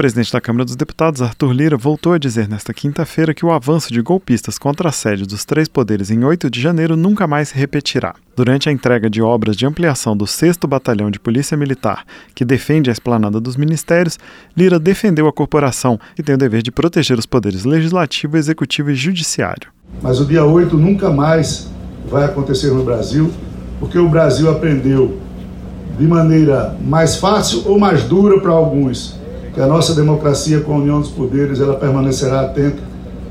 presidente da Câmara dos Deputados, Arthur Lira, voltou a dizer nesta quinta-feira que o avanço de golpistas contra a sede dos três poderes em 8 de janeiro nunca mais se repetirá. Durante a entrega de obras de ampliação do 6 Batalhão de Polícia Militar, que defende a esplanada dos ministérios, Lira defendeu a corporação, que tem o dever de proteger os poderes legislativo, executivo e judiciário. Mas o dia 8 nunca mais vai acontecer no Brasil, porque o Brasil aprendeu de maneira mais fácil ou mais dura para alguns, que a nossa democracia com a união dos poderes ela permanecerá atenta,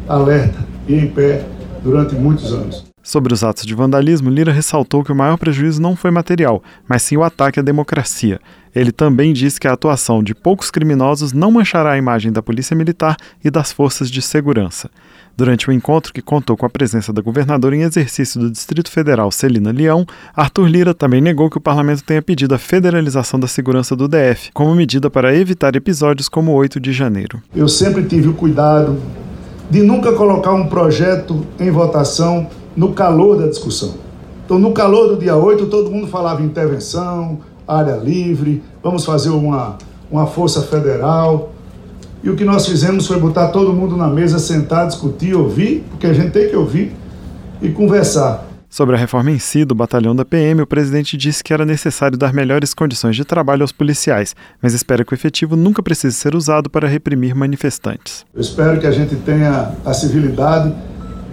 alerta e em pé durante muitos anos. Sobre os atos de vandalismo, Lira ressaltou que o maior prejuízo não foi material, mas sim o ataque à democracia. Ele também disse que a atuação de poucos criminosos não manchará a imagem da Polícia Militar e das forças de segurança. Durante o encontro, que contou com a presença da governadora em exercício do Distrito Federal, Celina Leão, Arthur Lira também negou que o parlamento tenha pedido a federalização da segurança do DF, como medida para evitar episódios como o 8 de janeiro. Eu sempre tive o cuidado de nunca colocar um projeto em votação no calor da discussão. Então, no calor do dia 8, todo mundo falava intervenção, área livre, vamos fazer uma, uma força federal. E o que nós fizemos foi botar todo mundo na mesa, sentar, discutir, ouvir, porque a gente tem que ouvir e conversar. Sobre a reforma em si do batalhão da PM, o presidente disse que era necessário dar melhores condições de trabalho aos policiais, mas espera que o efetivo nunca precise ser usado para reprimir manifestantes. Eu espero que a gente tenha a civilidade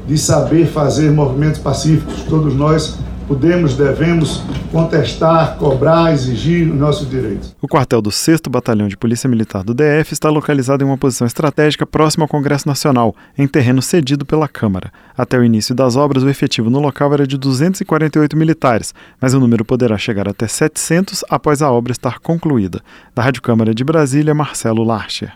de saber fazer movimentos pacíficos. Todos nós podemos, devemos contestar, cobrar, exigir os nossos direitos. O quartel do 6 Batalhão de Polícia Militar do DF está localizado em uma posição estratégica próxima ao Congresso Nacional, em terreno cedido pela Câmara. Até o início das obras, o efetivo no local era de 248 militares, mas o número poderá chegar até 700 após a obra estar concluída. Da Rádio Câmara de Brasília, Marcelo Larcher.